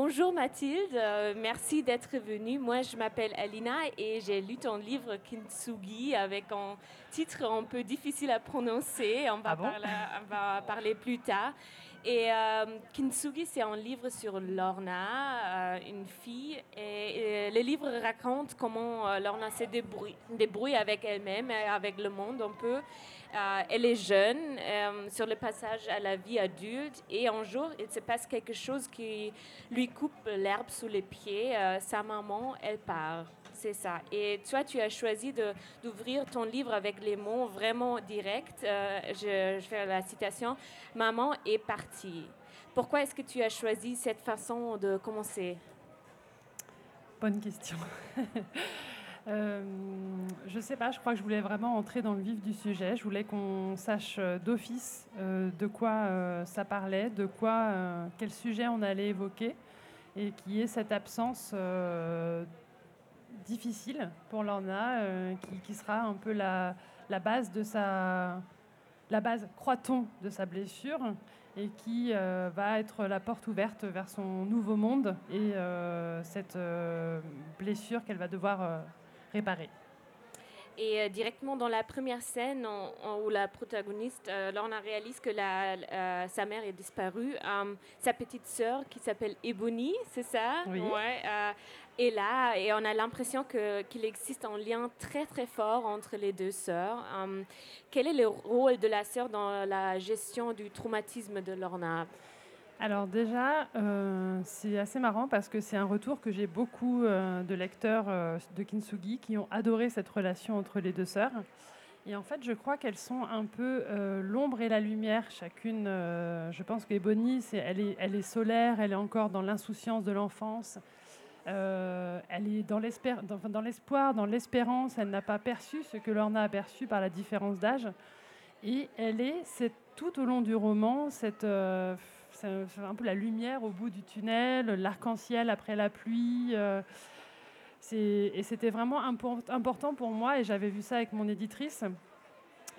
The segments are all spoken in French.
bonjour Mathilde, euh, merci d'être venue. Moi, je m'appelle Alina et j'ai lu ton livre Kintsugi avec un titre un peu difficile à prononcer. On va, Ah bon? parler, on va parler plus tard. Et euh, Kintsugi, c'est un livre sur Lorna, euh, une fille. Et, et le livre raconte comment euh, Lorna se débrouille, débrouille avec elle-même, et avec le monde un peu. Euh, elle est jeune, euh, sur le passage à la vie adulte, et un jour, il se passe quelque chose qui lui coupe l'herbe sous les pieds. Euh, sa maman, elle part. C'est ça. Et toi, tu as choisi d'ouvrir ton livre avec les mots vraiment directs. Je fais la citation. Maman est partie. Pourquoi est-ce que tu as choisi cette façon de commencer? Bonne question. Euh, je sais pas, je crois que je voulais vraiment entrer dans le vif du sujet. Je voulais qu'on sache euh, d'office euh, de quoi ça parlait, de quoi, quel sujet on allait évoquer, et qu'il y ait cette absence difficile pour Lorna, qui, qui sera un peu la, base de sa, la base, croit-on, de sa blessure, et qui va être la porte ouverte vers son nouveau monde et cette blessure qu'elle va devoir Et euh, directement dans la première scène où la protagoniste, euh, Lorna réalise que la- euh, sa mère est disparue, euh, sa petite sœur qui s'appelle Ebony, c'est ça? Oui. Ouais, euh, est là et on a l'impression que- qu'il existe un lien très très fort entre les deux sœurs. Quel est le rôle de la sœur dans la gestion du traumatisme de Lorna? Alors déjà, euh, c'est assez marrant parce que c'est un retour que j'ai beaucoup euh, de lecteurs euh, de Kintsugi qui ont adoré cette relation entre les deux sœurs. Et en fait, je crois qu'elles sont un peu l'ombre et la lumière, chacune. je pense qu'Ebony, c'est, elle, est, est solaire, elle est encore dans l'insouciance de l'enfance. Elle est dans, l'espoir, dans l'espérance. Elle n'a pas perçu ce que Lorna a perçu par la différence d'âge. Et elle est, c'est tout au long du roman, cette, c'est un peu la lumière au bout du tunnel, l'arc-en-ciel après la pluie. euh, et c'était vraiment impor- important pour moi, et j'avais vu ça avec mon éditrice,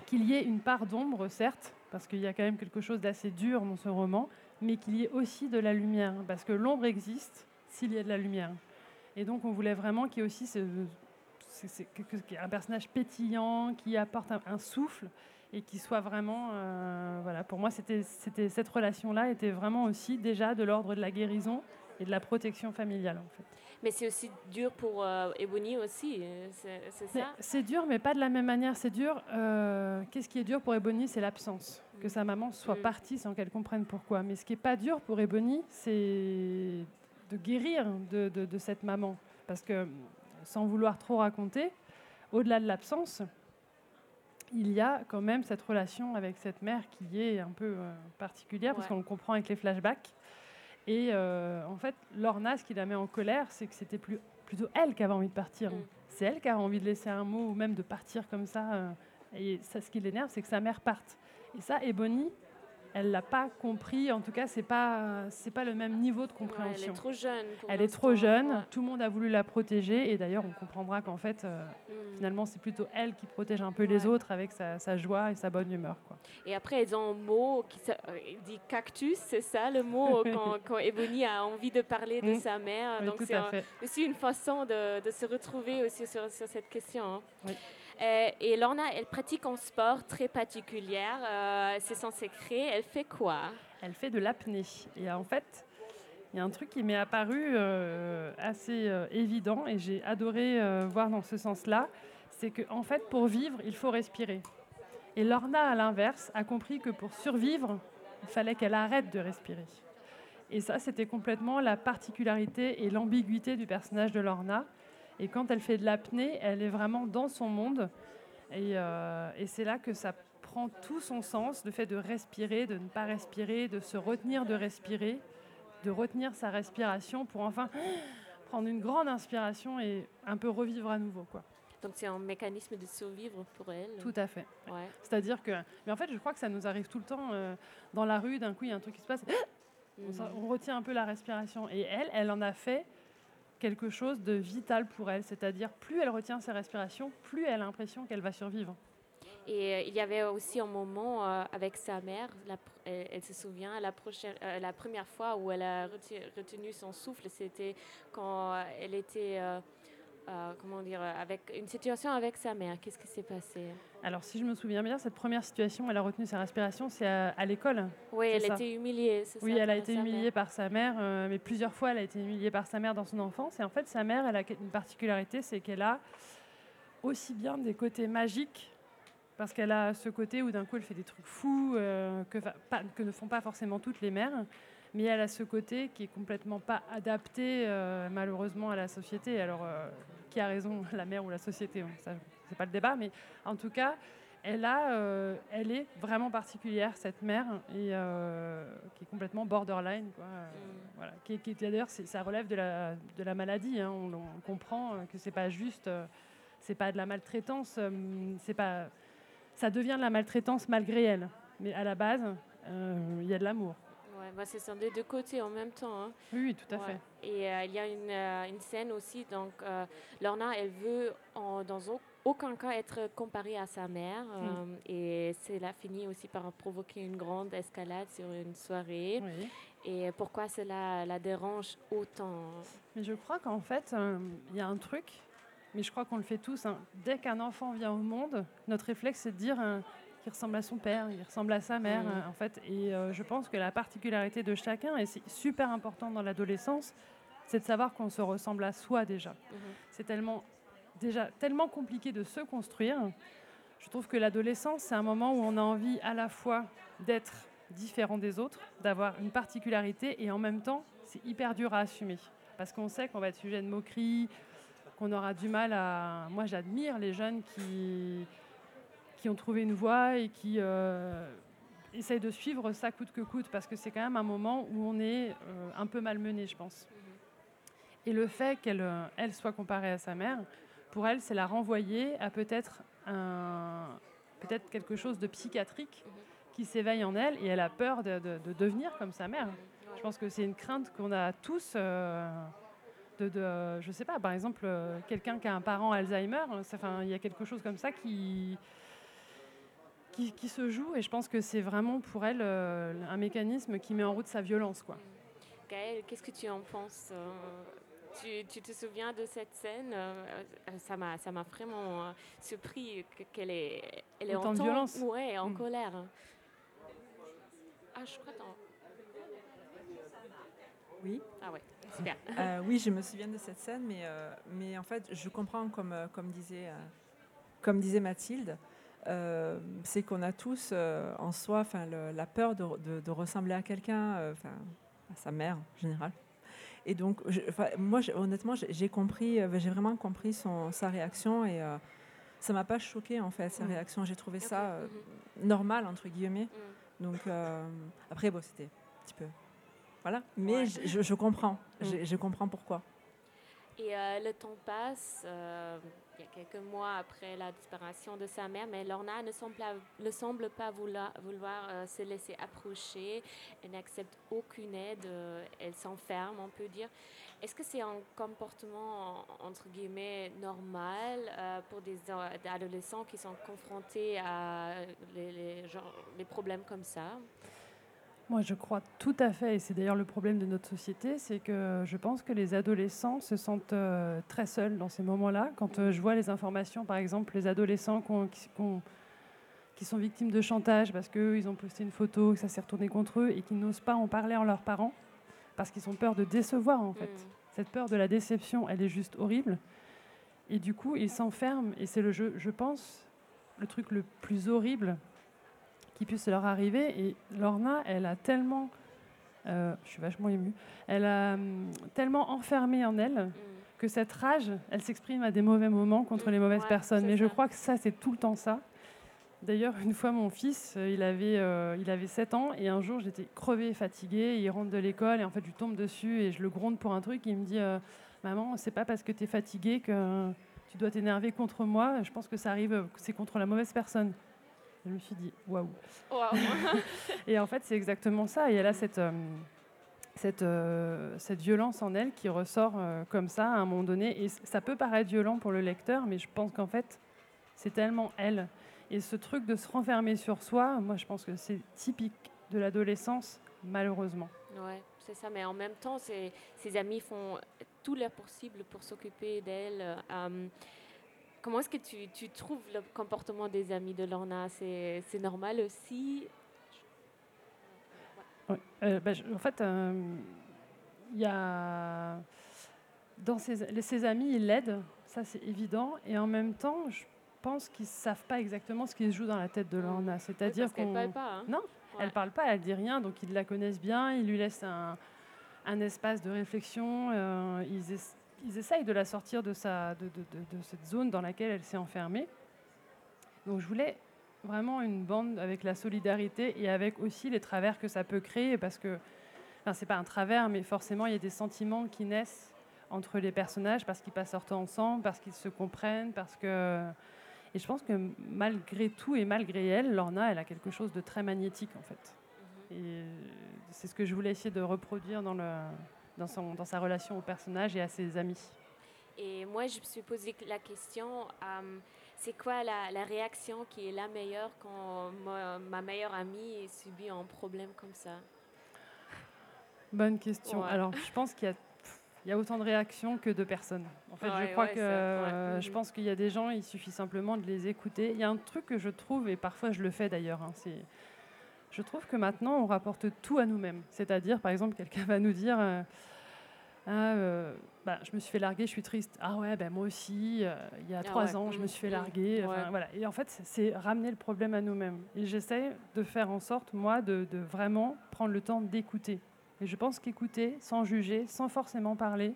qu'il y ait une part d'ombre, certes, parce qu'il y a quand même quelque chose d'assez dur dans ce roman, mais qu'il y ait aussi de la lumière, parce que l'ombre existe s'il y a de la lumière. Et donc on voulait vraiment qu'il y ait aussi un personnage pétillant, qui apporte un souffle et qui soit vraiment, euh, voilà, pour moi c'était, c'était cette relation-là était vraiment aussi déjà de l'ordre de la guérison et de la protection familiale en fait. Mais c'est aussi dur pour euh, Ebony aussi, euh, c'est ça? C'est dur, mais pas de la même manière. C'est dur. euh, Qu'est-ce qui est dur pour Ebony C'est l'absence. Que sa maman soit Mm. partie sans qu'elle comprenne pourquoi. Mais ce qui est pas dur pour Ebony, c'est de guérir de, de- de cette maman. Parce que, sans vouloir trop raconter, au-delà de l'absence, il y a quand même cette relation avec cette mère qui est un peu euh, particulière, parce qu'on le comprend avec les flashbacks. Et euh, en fait, Lorna, ce qui la met en colère, c'est que c'était plus, plutôt elle qui avait envie de partir. Mm. C'est elle qui a envie de laisser un mot ou même de partir comme ça. euh, et ça, ce qui l'énerve, c'est que sa mère parte. Et ça, Ebony, elle l'a pas compris. En tout cas, c'est pas c'est pas le même niveau de Ouais, elle compréhension. est trop jeune. Elle est trop jeune. Tout le monde a voulu la protéger. Et d'ailleurs, on comprendra qu'en fait, euh, Mm. finalement, c'est plutôt elle qui protège un peu les autres avec sa, sa joie et sa bonne humeur. Quoi. Et après, ils ont un mot qui euh, dit cactus, c'est ça le mot quand, quand Ebony a envie de parler de Mm. sa mère. Oui, Donc c'est aussi une façon de, de se retrouver aussi sur, sur cette question. hein. Oui. Euh, et Lorna, elle pratique un sport très particulier. euh, c'est son secret. Elle fait quoi? Elle fait de l'apnée. Et en fait, il y a un truc qui m'est apparu euh, assez évident et j'ai adoré voir dans ce sens-là, c'est qu'en en fait, pour vivre, il faut respirer. Et Lorna, à l'inverse, a compris que pour survivre, il fallait qu'elle arrête de respirer. Et ça, c'était complètement la particularité et l'ambiguïté du personnage de Lorna. Et quand elle fait de l'apnée, elle est vraiment dans son monde. Et, euh, et c'est là que ça prend tout son sens, le fait de respirer, de ne pas respirer, de se retenir de respirer, de retenir sa respiration pour enfin prendre une grande inspiration et un peu revivre à nouveau. Quoi. Donc c'est un mécanisme de survivre pour elle. Tout à fait. Ouais. C'est-à-dire que... Mais en fait, je crois que ça nous arrive tout le temps euh, dans la rue, d'un coup, il y a un truc qui se passe, on, s'en- on retient un peu la respiration. Et elle, elle en a fait quelque chose de vital pour elle. C'est-à-dire, plus elle retient sa respiration, plus elle a l'impression qu'elle va survivre. Et euh, il y avait aussi un moment euh, avec sa mère. elle, se souvient, prochaine, la première fois où elle a retenu son souffle, c'était quand elle était euh, comment dire, avec une situation avec sa mère. Qu'est-ce qui s'est passé? Alors, si je me souviens bien, cette première situation, elle a retenu sa respiration, c'est à, l'école. Oui, elle a été humiliée. Oui, elle a été humiliée par sa mère, euh, mais plusieurs fois, elle a été humiliée par sa mère dans son enfance. Et en fait, sa mère, elle a une particularité, c'est qu'elle a aussi bien des côtés magiques parce qu'elle a ce côté où d'un coup elle fait des trucs fous euh, que, que, ne font pas forcément toutes les mères mais elle a ce côté qui est complètement pas adapté malheureusement à la société. Alors qui a raison, la mère ou la société. Ce c'est pas le débat, mais en tout cas, elle, a, euh, elle est vraiment particulière, cette mère, et euh, qui est complètement borderline. Quoi. Mm. Voilà. Qui, qui d'ailleurs, ça relève de la, de la maladie. Hein. On, comprend que c'est pas juste, c'est pas de la maltraitance, c'est pas, ça devient de la maltraitance malgré elle. Mais à la base, euh, il y a de l'amour. Bah, c'est des deux côtés en même temps. Hein. Oui, tout à fait. Et euh, il y a une, euh, une, scène aussi, donc euh, Lorna, elle veut en, dans aucun cas être comparée à sa mère. Hmm. et cela finit aussi par provoquer une grande escalade sur une soirée. Et pourquoi cela la dérange autant Mais je crois qu'en fait, il y a un truc, mais je crois qu'on le fait tous. Hein. Dès qu'un enfant vient au monde, notre réflexe, c'est de dire qui ressemble à son père, il ressemble à sa mère, mm. en fait. Et euh, je pense que la particularité de chacun, et c'est super important dans l'adolescence, c'est de savoir qu'on se ressemble à soi déjà. Mm-hmm. C'est tellement, déjà tellement compliqué de se construire. Je trouve que l'adolescence, c'est un moment où on a envie à la fois d'être différent des autres, d'avoir une particularité, et en même temps, c'est hyper dur à assumer. Parce qu'on sait qu'on va être sujet de moqueries, qu'on aura du mal à... Moi, j'admire les jeunes qui qui ont trouvé une voie et qui euh, essayent de suivre ça coûte que coûte, parce que c'est quand même un moment où on est euh, un peu malmené, je pense. Et le fait qu'elle euh, elle soit comparée à sa mère, pour elle, c'est la renvoyer à peut-être peut-être quelque chose de psychiatrique qui s'éveille en elle, et elle a peur de, devenir comme sa mère. Je pense que c'est une crainte qu'on a tous. de, de, je sais pas, par exemple, quelqu'un qui a un parent Alzheimer, il y a quelque chose comme ça qui, qui, se joue et je pense que c'est vraiment pour elle euh, un mécanisme qui met en route sa violence. Quoi. Gaëlle, qu'est-ce que tu en penses euh, tu, te souviens de cette scène euh, Ça m'a, ça m'a vraiment surpris qu'elle est, elle est en, violence, ouais, en mm. colère. Ah, je crois. Oui. Ah ouais, super. oui, je me souviens de cette scène, mais, mais en fait, je comprends comme, comme disait, comme disait Mathilde. Euh, c'est qu'on a tous euh, en soi la peur de, ressembler à quelqu'un, euh, à sa mère en général. Et donc, moi, honnêtement, j'ai compris, j'ai vraiment compris son, sa réaction et ça m'a pas choqué en fait, sa mm. réaction. J'ai trouvé ça mm-hmm. normal, entre guillemets. Mm. Donc, après, bon, c'était un petit peu. Voilà. Mais je, comprends. Mm. Je, comprends pourquoi. Et le temps passe il y a quelques mois après la disparition de sa mère, mais Lorna ne semble, pas vouloir, euh, se laisser approcher. Elle n'accepte aucune aide. Euh, elle s'enferme, on peut dire. Est-ce que c'est un comportement, entre guillemets, normal euh, pour des, adolescents qui sont confrontés à les, les problèmes comme ça? Moi, je crois tout à fait, et c'est d'ailleurs le problème de notre société, c'est que je pense que les adolescents se sentent euh, très seuls dans ces moments-là. Quand euh, je vois les informations, par exemple, les adolescents qui, sont victimes de chantage parce qu'ils ont posté une photo, que ça s'est retourné contre eux, et qui n'osent pas en parler à leurs parents, parce qu'ils ont peur de décevoir, en fait. Mm. Cette peur de la déception, elle est juste horrible. Et du coup, ils s'enferment, et c'est le jeu, je pense, le truc le plus horrible qui puisse leur arriver. Et Lorna, elle a tellement, euh, je suis vachement émue, elle a hum, tellement enfermé en elle mm. que cette rage, elle s'exprime à des mauvais moments contre les mauvaises personnes. Mais je crois que ça, c'est tout le temps ça. D'ailleurs, une fois, mon fils, euh, il avait, euh, il avait 7 ans, et un jour, j'étais crevée, fatiguée, il rentre de l'école, et en fait, je lui tombe dessus, et je le gronde pour un truc, il me dit, maman, c'est pas parce que tu es fatiguée que tu dois t'énerver contre moi, je pense que ça arrive, c'est contre la mauvaise personne. Je me suis dit, waouh. et en fait, c'est exactement ça. Et elle a cette, euh, cette, euh, cette violence en elle qui ressort euh, comme ça à un moment donné. Et ça peut paraître violent pour le lecteur, mais je pense qu'en fait, c'est tellement elle. Et ce truc de se renfermer sur soi, moi, je pense que c'est typique, de l'adolescence, malheureusement. Oui, c'est ça. Mais en même temps, ses, ses amis font tout leur possible pour s'occuper d'elle. Euh, comment est-ce que tu, tu, trouves le comportement des amis de Lorna? C'est normal aussi? Oui. Euh, ben, en fait, euh, il y a dans ses, ses amis, ils l'aident, ça c'est évident, et en même temps, je pense qu'ils ne savent pas exactement ce qui se joue dans la tête de Lorna. C'est-à-dire qu'on. parle pas. Hein. Non, elle parle pas, elle dit rien, donc ils la connaissent bien, ils lui laissent un, un espace de réflexion, euh, ils, ils, essayent de la sortir de, sa, de, de, de, cette zone dans laquelle elle s'est enfermée. Donc je voulais vraiment une bande avec la solidarité et avec aussi les travers que ça peut créer, parce que, enfin c'est pas un travers, mais forcément il y a des sentiments qui naissent entre les personnages parce qu'ils passent leur temps ensemble, parce qu'ils se comprennent, parce que... Et je pense que malgré tout et malgré elle, Lorna, elle a quelque chose de très magnétique en fait. Mhm. Et c'est ce que je voulais essayer de reproduire dans, le, dans, son, dans sa relation au personnage et à ses amis. Et moi, je me suis posé la question, euh, c'est quoi la, la, réaction qui est la meilleure quand ma, ma meilleure amie subit un problème comme ça? Bonne question. Alors, je pense qu'il y a il y a autant de réactions que de personnes. En fait, je crois que je pense qu'il y a des gens, il suffit simplement de les écouter. Il y a un truc que je trouve, et parfois je le fais d'ailleurs, hein, c'est, je trouve que maintenant on rapporte tout à nous-mêmes. C'est-à-dire, par exemple, quelqu'un va nous dire. Euh, ah, euh, bah, je me suis fait larguer, je suis triste. Ah ouais, ben moi aussi, euh, il y a ah trois ans, je me suis fait larguer. voilà. Et en fait, c'est ramener le problème à nous-mêmes. Et j'essaie de faire en sorte, moi, de, de vraiment prendre le temps d'écouter et je pense qu'écouter, sans juger, sans forcément parler,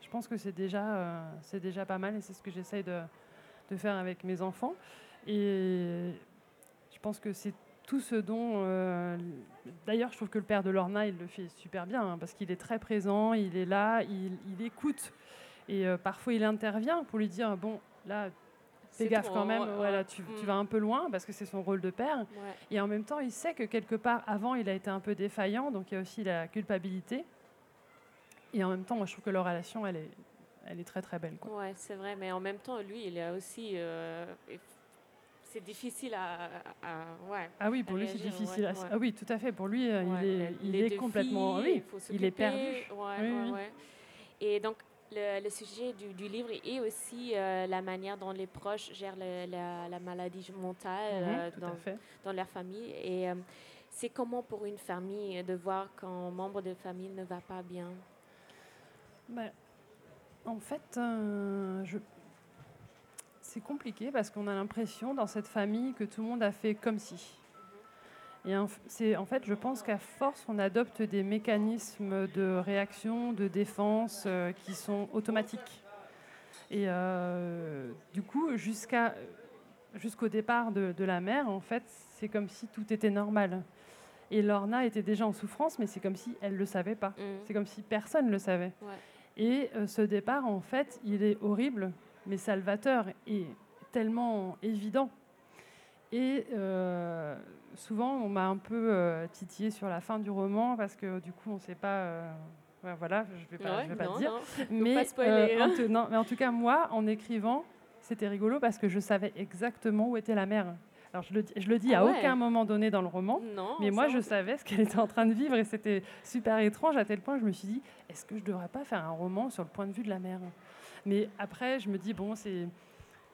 je pense que c'est déjà, c'est déjà pas mal et c'est ce que j'essaye de, de, faire avec mes enfants. Et je pense que c'est tout ce dont... Euh, d'ailleurs, je trouve que le père de Lorna, il le fait super bien hein, parce qu'il est très présent, il est là, il, il écoute. Et euh, parfois, il intervient pour lui dire, bon, là, fais gaffe quand même, voilà, tu, tu, mm. vas un peu loin parce que c'est son rôle de père. Et en même temps, il sait que quelque part, avant, il a été un peu défaillant, donc il y a aussi la culpabilité. Et en même temps, moi, je trouve que leur relation, elle est, elle est très très belle. Quoi. Ouais, c'est vrai, mais en même temps, lui, il a aussi. Euh, c'est difficile à, ouais, Ah oui, pour lui, c'est difficile. Ah oui, tout à fait. Pour lui, euh, il est, il est complètement. oui, il est perdu. Et donc, le, sujet du, livre est aussi euh, la manière dont les proches gèrent la, maladie mentale mhm, euh, dans, dans, leur famille. Et euh, c'est comment pour une famille de voir qu'un membre de famille ne va pas bien? Ben, En fait, je... c'est compliqué parce qu'on a l'impression dans cette famille que tout le monde a fait comme si. Et c'est en fait, je pense qu'à force, on adopte des mécanismes de réaction, de défense euh, qui sont automatiques. Et euh, du coup, jusqu'à jusqu'au départ de, la mère, en fait, c'est comme si tout était normal. Et Lorna était déjà en souffrance, mais c'est comme si elle ne le savait pas. Mmh. C'est comme si personne ne le savait. Et euh, ce départ, en fait, il est horrible, mais salvateur et tellement évident. Et souvent, on m'a un peu euh, titillé sur la fin du roman parce que du coup, on ne sait pas. Euh, voilà, je ne vais pas, vais pas dire. Mais, euh, en non, mais en tout cas, moi, en écrivant, c'était rigolo parce que je savais exactement où était la mère. Alors je le, je le dis ah à aucun moment donné dans le roman, mais moi je savais ce qu'elle était en train de vivre et c'était super étrange à tel point que je me suis dit, est-ce que je ne devrais pas faire un roman sur le point de vue de la mère Mais après je me dis, bon, c'est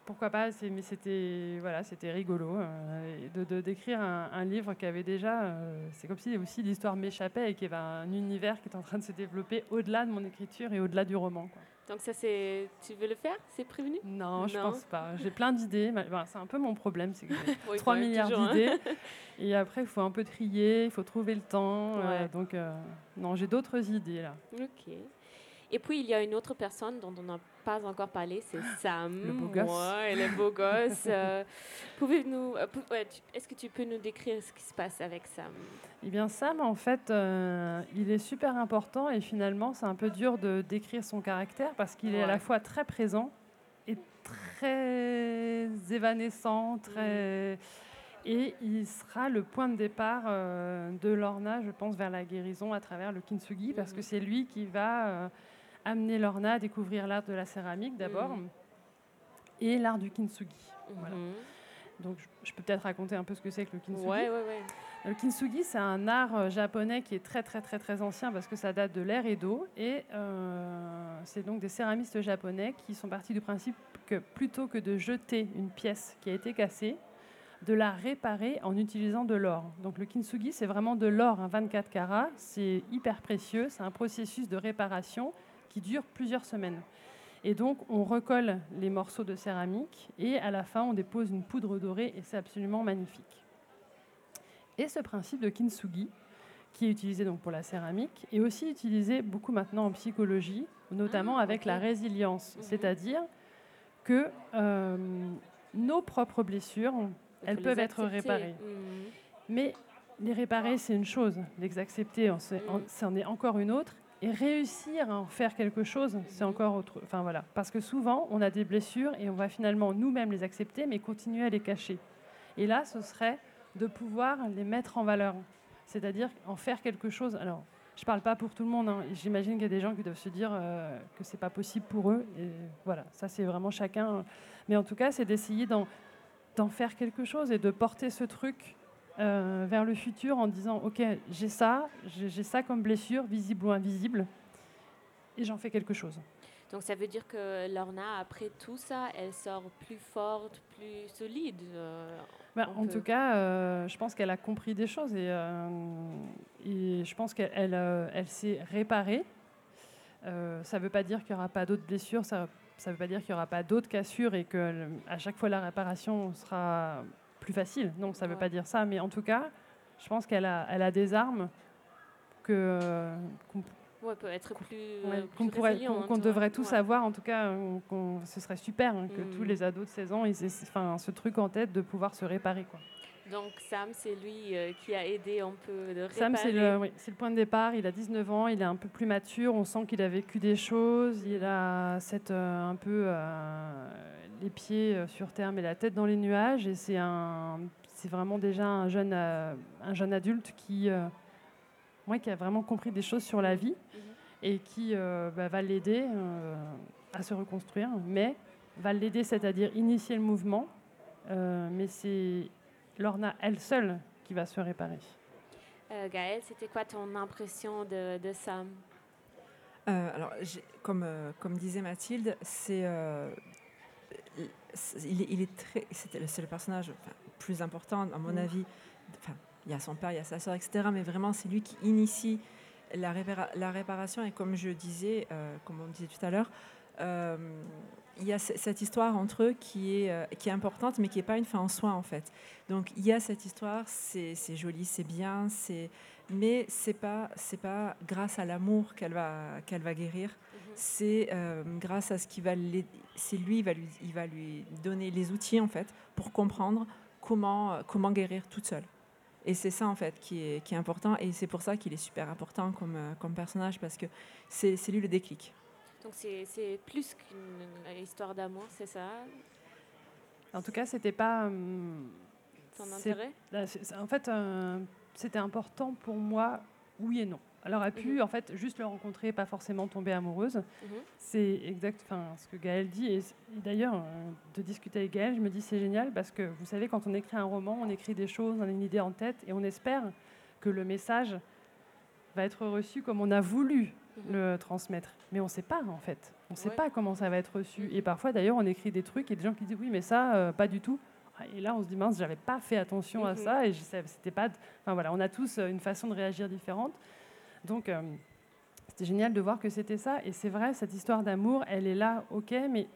pourquoi pas Mais c'était voilà, c'était rigolo euh, de, d'écrire un, livre qui avait déjà. Euh, c'est comme si aussi l'histoire m'échappait et qu'il y avait un univers qui est en train de se développer au-delà de mon écriture et au-delà du roman. Donc ça, c'est, tu veux le faire? C'est prévenu? Non, je pense pas. J'ai plein d'idées. c'est un peu mon problème, c'est que j'ai 3 milliards hein. d'idées. Et après, il faut un peu trier, il faut trouver le temps. Euh, donc, non, j'ai d'autres idées là. Ok. Et puis, il y a une autre personne dont on n'a pas encore parlé, c'est Sam. Le beau gosse. Ouais, le beau gosse. Euh, pouvez-nous, euh, est-ce que tu peux nous décrire ce qui se passe avec Sam? Eh bien, Sam, en fait, euh, il est super important et finalement, c'est un peu dur de décrire son caractère parce qu'il est à la fois très présent et très évanescent, très... Mm. Et il sera le point de départ de Lorna, je pense, vers la guérison à travers le kintsugi, parce que mm. c'est lui qui va amener Lorna à découvrir l'art de la céramique d'abord mm. et l'art du kintsugi. Mm-hmm. Donc je, peux peut-être raconter un peu ce que c'est que le kintsugi. Ouais, ouais, ouais. Le kintsugi, c'est un art euh, japonais qui est très très très très ancien parce que ça date de l'ère Edo et euh, c'est donc des céramistes japonais qui sont partis du principe que plutôt que de jeter une pièce qui a été cassée, de la réparer en utilisant de l'or. Donc le kintsugi, c'est vraiment de l'or, un 24 carats, c'est hyper précieux, c'est un processus de réparation qui dure plusieurs semaines. Et donc on recolle les morceaux de céramique et à la fin on dépose une poudre dorée et c'est absolument magnifique. Et ce principe de kintsugi, qui est utilisé donc pour la céramique, est aussi utilisé beaucoup maintenant en psychologie, notamment Ah, avec la résilience, Mhm. c'est-à-dire que euh, nos propres blessures, elles peuvent être réparées. Mhm. Mais les réparer, c'est une chose. Les accepter, c'en est encore une autre. Et réussir à en faire quelque chose, c'est encore autre. Enfin voilà, parce que souvent, on a des blessures et on va finalement nous-mêmes les accepter, mais continuer à les cacher. Et là, ce serait de pouvoir les mettre en valeur, c'est-à-dire en faire quelque chose. Alors, je parle pas pour tout le monde. hein. J'imagine qu'il y a des gens qui doivent se dire euh, que c'est pas possible pour eux. Et voilà, ça c'est vraiment chacun. Mais en tout cas, c'est d'essayer d'en faire quelque chose et de porter ce truc euh, vers le futur en disant ok j'ai ça j'ai ça comme blessure visible ou invisible et j'en fais quelque chose Donc ça veut dire que Lorna, après tout ça, elle sort plus forte, plus solide. euh, Bah, en peut- tout cas euh, je pense qu'elle a compris des choses et, euh, et je pense qu'elle elle, elle s'est réparée ça ne veut pas dire qu'il n'y aura pas d'autres blessures ça ne veut pas dire qu'il n'y aura pas d'autres cassures et que le- à chaque fois la réparation sera plus facile non ça ne veut pas dire ça mais en tout cas je pense qu'elle a, elle a des armes que qu'on ouais, peut être plus, Ouais, euh, qu'on pourrait, qu'on, qu'on devrait tous Ouais. avoir. En tout cas, euh, qu'on- ce serait super hein, que Mm. tous les ados de 16 ans ils aient enfin, ce truc en tête de pouvoir se réparer. Quoi. Donc Sam, c'est lui euh, qui a aidé un peu de réparer. Sam, c'est le, oui, c'est le point de départ. Il a 19 ans, il est un peu plus mature. On sent qu'il a vécu des choses. Il a cette, euh, un peu euh, les pieds euh, sur terre mais la tête dans les nuages. Et c'est, un, c'est vraiment déjà un jeune, euh, un jeune adulte qui, euh, ouais, qui a vraiment compris des choses sur la vie et qui euh, bah, va l'aider euh, à se reconstruire, mais va l'aider, c'est-à-dire initier le mouvement, euh, mais c'est Lorna elle seule qui va se réparer. Euh, Gaëlle, c'était quoi ton impression de, de Sam Euh, alors, comme, euh, comme disait Mathilde, c'est, euh, c'est- il, est, il est très, c'est le personnage enfin, plus important, à mon Mm. avis. Enfin, il y a son père, il y a sa sœur, etc. Mais vraiment, c'est lui qui initie la, répara- la réparation. Et comme je disais, euh, comme on disait tout à l'heure, euh, il y a cette histoire entre eux qui est, euh, qui est importante, mais qui n'est pas une fin en soi, en fait. Donc, il y a cette histoire, c'est c'est joli, c'est bien, c'est mais c'est pas c'est pas grâce à l'amour qu'elle va qu'elle va guérir. C'est euh, grâce à ce qu'il va c'est lui il va lui il va lui donner les outils en fait pour comprendre comment euh, comment guérir toute seule. Et c'est ça en fait qui est qui est important. Et c'est pour ça qu'il est super important comme euh, comme personnage parce que c'est c'est lui le déclic. Donc c'est c'est plus qu'une euh, histoire d'amour, c'est ça? En tout cas, c'était pas. hum, ton intérêt? en fait, euh, c'était important pour moi, oui et non. Elle aurait pu, Mhm. en fait, juste le rencontrer, pas forcément tomber amoureuse. Mhm. C'est exact, enfin, ce que Gaël dit. Et, d'ailleurs, euh, de discuter avec Gaël, je me dis c'est génial parce que vous savez, quand on écrit un roman, on écrit des choses, on a une idée en tête et on espère que le message va être reçu comme on a voulu Mhm. le transmettre. Mais on ne sait pas en fait. On ne sait Ouais. pas comment ça va être reçu. Et parfois d'ailleurs, on écrit des trucs et des gens qui disent oui, mais ça, euh, pas du tout. Et là, on se dit mince, j'avais pas fait attention à Mhm. ça et je sais- c'était pas. Enfin voilà, on a tous euh, une façon de réagir différente. Donc euh, c'était génial de voir que c'était ça. Et c'est vrai, cette histoire d'amour, elle est là, ok, mais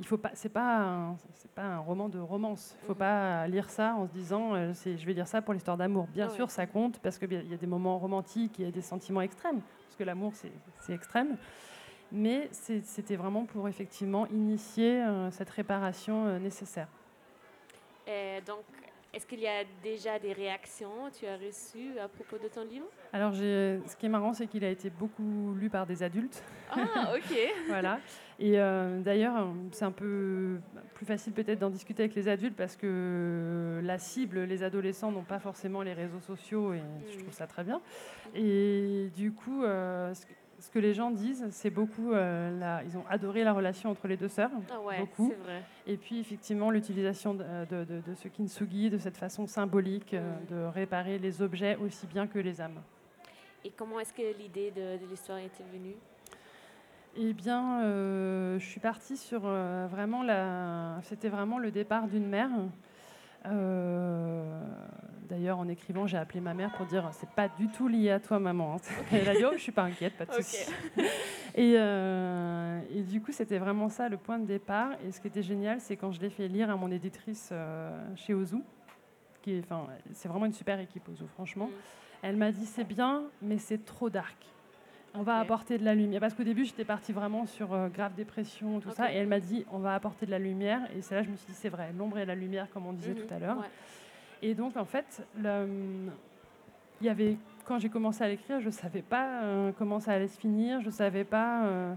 il faut pas. C'est pas, c'est pas un roman de romance. Il faut Mhm. pas lire ça en se disant, euh, je vais lire ça pour l'histoire d'amour. Bien Ah ouais. sûr, ça compte parce qu'il y a des moments romantiques, il y a des sentiments extrêmes, parce que l'amour c'est, extrême. Mais c'était vraiment pour effectivement initier euh, cette réparation euh, nécessaire. Et donc, est-ce qu'il y a déjà des réactions que tu as reçues à propos de ton livre? Alors, ce qui est marrant, c'est qu'il a été beaucoup lu par des adultes. Ah, ok. voilà. Et euh, d'ailleurs, euh, c'est un peu plus facile peut-être d'en discuter avec les adultes parce que la cible, les adolescents, n'ont pas forcément les réseaux sociaux et je Mm. trouve ça très bien. Et du coup, euh, ce que- les gens disent, c'est beaucoup, euh, la- ils ont adoré la relation entre les deux sœurs. Ah ouais, Beaucoup. vrai. Et puis effectivement l'utilisation de, de- de- de ce kintsugi, de cette façon symbolique euh, Mm. de réparer les objets aussi bien que les âmes. Et comment est-ce que l'idée de, l'histoire était venue? Eh bien, euh, je suis partie sur euh, vraiment la. C'était vraiment le départ d'une mère. D'ailleurs, en écrivant, j'ai appelé ma mère pour dire c'est pas du tout lié à toi, maman. Elle a dit oh, je suis pas inquiète, pas de Ok. souci. Et, euh, et du coup, c'était vraiment ça le point de départ. Et ce qui était génial, c'est quand je l'ai fait lire à mon éditrice euh, chez Ozu, qui enfin, c'est vraiment une super équipe Ozu, franchement. Mm. Elle m'a dit c'est bien, mais c'est trop dark. On va apporter de la lumière. Parce qu'au début, j'étais partie vraiment sur euh, grave dépression, tout ça. Et elle m'a dit on va apporter de la lumière. Et c'est là que je me suis dit c'est vrai, l'ombre et la lumière, comme on disait Mhm. tout à l'heure. Ouais. Et donc, en fait, le- il y avait, quand j'ai commencé à l'écrire, je ne savais pas euh, comment ça allait se finir, je ne savais pas euh,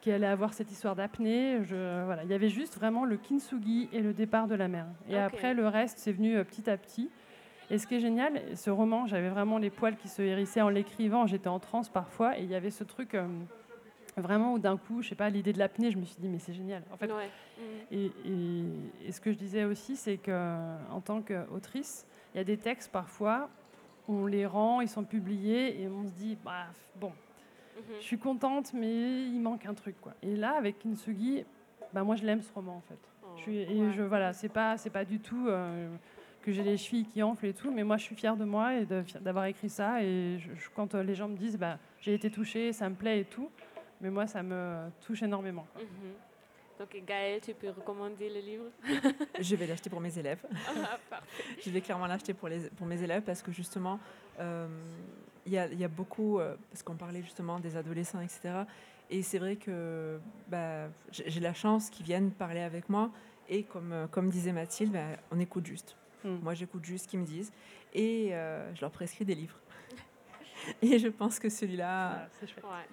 qu'il allait avoir cette histoire d'apnée. Je- Voilà. Il y avait juste vraiment le kintsugi et le départ de la mer. Et après, le reste, c'est venu euh, petit à petit. Et ce qui est génial, ce roman, j'avais vraiment les poils qui se hérissaient en l'écrivant, j'étais en transe parfois, et il y avait ce truc vraiment où d'un coup, je sais pas, l'idée de l'apnée, je me suis dit, mais c'est génial. En fait, Ouais. Mm. et, et- et ce que je disais aussi, c'est qu'en tant qu'autrice, il y a des textes parfois, on les rend, ils sont publiés, et on se dit, bah, bon, Mhm. je suis contente, mais il manque un truc. Quoi. Et là, avec Kintsugi, bah, moi, je l'aime ce roman, en fait. Oh, Je suis, et ouais. je, voilà, c'est pas, c'est pas du tout euh, que j'ai les chevilles qui enflent et tout, mais moi, je suis fière de moi et d'avoir écrit ça. Et je- je- quand euh, les gens me disent, bah, j'ai été touchée, ça me plaît et tout, mais moi, ça me touche énormément. quoi. Mhm. Donc, Gaëlle, tu peux recommander le livre? Je vais l'acheter pour mes élèves. Ah, parfait. Je vais clairement l'acheter pour, les, pour mes élèves parce que justement, euh, il y, a, il y a beaucoup, euh, parce qu'on parlait justement des adolescents, etc. Et c'est vrai que bah, j'ai la chance qu'ils viennent parler avec moi. Et comme, euh, comme disait Mathilde, bah, on écoute juste. Mm. Moi, j'écoute juste ce qu'ils me disent. Et euh, je leur prescris des livres. Et je pense que celui-là,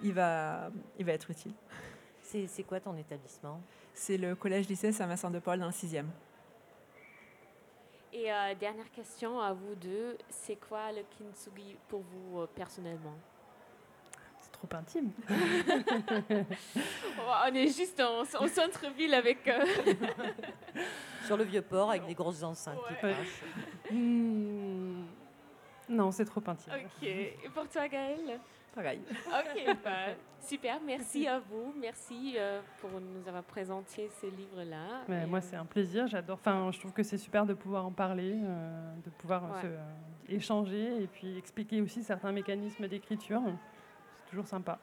il va, il va être utile. C'est quoi ton établissement? C'est le collège-lycée Saint-Vincent-de-Paul dans le 6e. Et euh, dernière question à vous deux, c'est quoi le kintsugi pour vous euh, personnellement? C'est trop intime. On est juste en- au centre-ville avec... euh, Sur le vieux port avec des grosses enceintes qui Ouais. crachent. Non, c'est trop intime. ok. Et pour toi, Gaëlle Pareil. Ok, bah, super. Merci à vous. Merci euh, pour nous avoir présenté ce livre-là. Mais Et, moi, euh, c'est un plaisir. J'adore. Enfin, je trouve que c'est super de pouvoir en parler, euh, de pouvoir euh, Ouais. se, euh, échanger et puis expliquer aussi certains mécanismes d'écriture. C'est toujours sympa.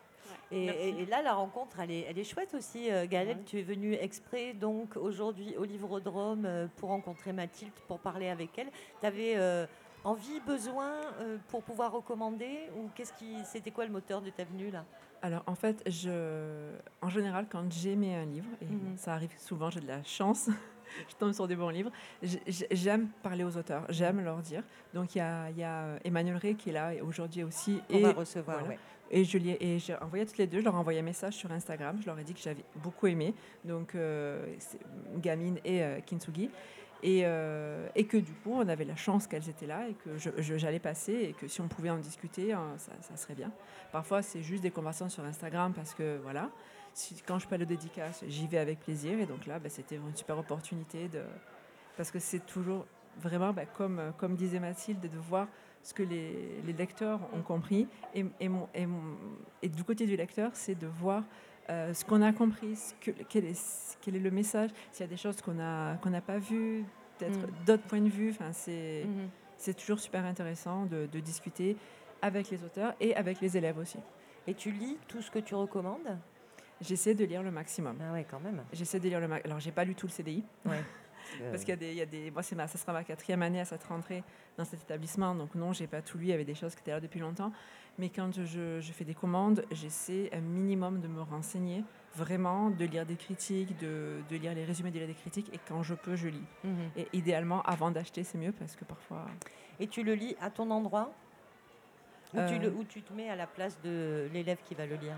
Et, Merci. et- et là, la rencontre, elle est, elle est chouette aussi. Gaëlle, Ouais. tu es venue exprès donc aujourd'hui au Livrodrome pour rencontrer Mathilde, pour parler avec elle. Tu avais envie, besoin euh, pour pouvoir recommander ou qu'est-ce qui, c'était quoi le moteur de ta venue là? Alors en fait, je, en général, quand j'aimais un livre, et Mhm. ça arrive souvent, j'ai de la chance, je tombe sur des bons livres, j'aime parler aux auteurs, j'aime leur dire. Donc il y y a, euh, Emmanuel Rey qui est là aujourd'hui aussi. On et, va recevoir. voilà. ouais. et je lui ai- et j'ai envoyé toutes les deux, je leur ai envoyé un message sur Instagram, je leur ai dit que j'avais beaucoup aimé, donc euh, Gamine et euh, Kintsugi. Et, euh, et que du coup, on avait la chance qu'elles étaient là et que j'allais passer et que si on pouvait en discuter, hein, ça, serait bien. Parfois, c'est juste des conversations sur Instagram parce que voilà, quand je aller aux dédicaces, j'y vais avec plaisir. Et donc là, bah, c'était une super opportunité de. Parce que c'est toujours vraiment, bah, comme, disait Mathilde, de voir ce que les, lecteurs ont compris. Et du côté du lecteur, c'est de voir euh, ce qu'on a compris, ce que, quel, est, quel est le message, s'il y a des choses qu'on n'a qu'on pas vues, peut-être Mm. d'autres points de vue. Enfin, c'est c'est toujours super intéressant de, de discuter avec les auteurs et avec les élèves aussi. Et tu lis tout ce que tu recommandes? J'essaie de lire le maximum. Ah ouais, quand même. J'essaie de lire le maximum. Alors, j'ai pas lu tout le CDI. Ouais. Parce qu'il y a des, il y a des, moi, c'est ma, ça sera ma quatrième année à cette rentrée dans cet établissement, donc non, j'ai pas tout lu. Il y avait des choses qui étaient là depuis longtemps, mais quand je, je fais des commandes, j'essaie un minimum de me renseigner, vraiment, de lire des critiques, de, de lire les résumés, de lire des critiques, et quand je peux, je lis. Mhm. Et idéalement, avant d'acheter, c'est mieux parce que parfois. Et tu le lis à ton endroit? Ou, tu Euh, le, ou tu te mets à la place de l'élève qui va le lire?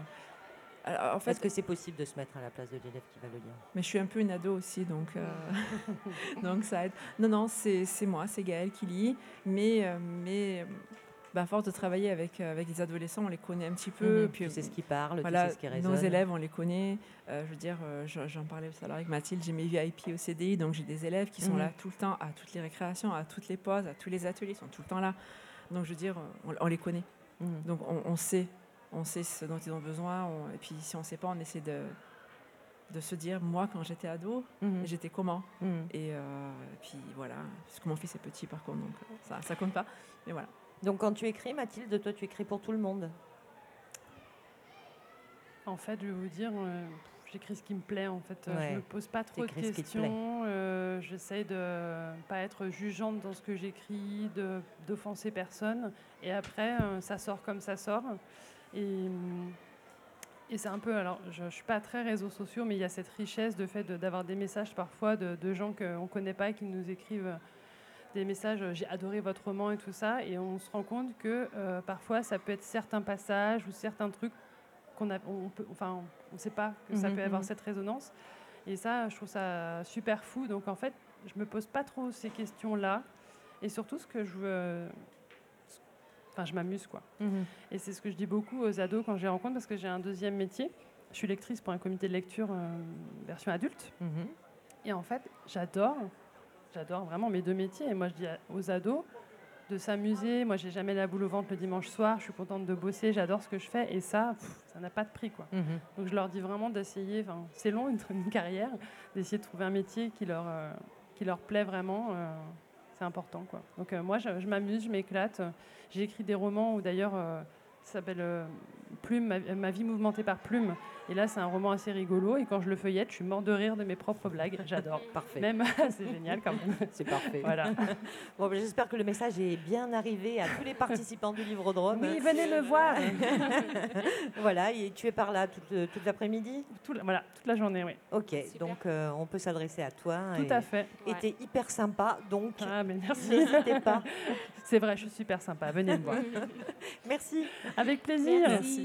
Alors, en fait, Est-ce que c'est possible de se mettre à la place de l'élève qui va le lire? Mais je suis un peu une ado aussi, donc, euh, donc ça aide. Non, non, c'est c'est moi, c'est Gaëlle qui lit, mais, euh, mais, bah, à force de travailler avec, euh, avec des adolescents, on les connaît un petit peu. Mhm. Puis, tu sais ce qui parle, voilà, tu sais ce qui résonne. Nos élèves, on les connaît. Euh, je veux dire, euh, j'en parlais tout à l'heure avec Mathilde, j'ai mes VIP au CDI, donc j'ai des élèves qui sont Mhm. là tout le temps, à toutes les récréations, à toutes les pauses, à tous les ateliers, ils sont tout le temps là. Donc je veux dire, on, on les connaît. Mhm. Donc on, on sait, on sait ce dont ils ont besoin. on- et puis si on ne sait pas, on essaie de, de se dire, moi quand j'étais ado, Mhm. j'étais comment Mhm. et, euh, et puis voilà, parce que mon fils est petit par contre, donc euh, ça, ça compte pas. Mais voilà. Donc quand tu écris, Mathilde, toi tu écris pour tout le monde? En fait, je vais vous dire, euh, j'écris ce qui me plaît. En fait, Ouais. je me pose pas trop de questions. euh, J'essaie de pas être jugeante dans ce que j'écris, de d'offenser personne. Et après, ça sort comme ça sort. Et hum, et c'est un peu, alors je ne suis pas très réseaux sociaux, mais il y a cette richesse de fait de- d'avoir des messages parfois de, de gens qu'on ne connaît pas et qui nous écrivent euh, des messages, euh, j'ai adoré votre roman et tout ça, et on se rend compte que euh, parfois ça peut être certains passages ou certains trucs qu'on a, on peut, enfin, on ne sait pas que ça Mhm, peut avoir mhm. cette résonance. Et ça, je trouve ça super fou. Donc en fait, je me pose pas trop ces questions-là. Et surtout, ce que je veux, enfin, je m'amuse quoi. Et c'est ce que je dis beaucoup aux ados quand je les rencontre parce que j'ai un deuxième métier. Je suis lectrice pour un comité de lecture euh, version adulte. Mhm. Et en fait, j'adore, j'adore vraiment mes deux métiers. Et moi, je dis aux ados de s'amuser. Moi, j'ai jamais la boule au ventre le dimanche soir. Je suis contente de bosser. J'adore ce que je fais. Et ça, pff, ça n'a pas de prix, quoi. Mhm. Donc, je leur dis vraiment d'essayer. Enfin, c'est long une, une carrière, d'essayer de trouver un métier qui leur, euh, qui leur plaît vraiment. euh, c'est important, quoi. Donc, euh, moi, je, je m'amuse, je m'éclate. J'ai écrit des romans où d'ailleurs, euh, ça s'appelle euh, Plume, ma, ma vie mouvementée par Plume. Et là, c'est un roman assez rigolo. Et quand je le feuillette, je suis mort de rire de mes propres blagues. J'adore. Parfait. Même, c'est génial quand même. C'est parfait. Voilà. Bon, ben, J'espère que le message est bien arrivé à tous les participants du livre de Rome. Oui, venez me voir. voilà, et tu es par là toute, toute l'après-midi? Tout voilà, toute la journée, oui. Ok, Super. donc euh, on peut s'adresser à toi. Tout et, à fait. Et Ouais. t'es hyper sympa, donc Ah, mais merci. n'hésitez pas. C'est vrai, je suis super sympa. Venez me voir. Merci, Avec plaisir. Merci.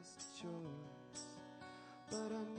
last choice, but I'm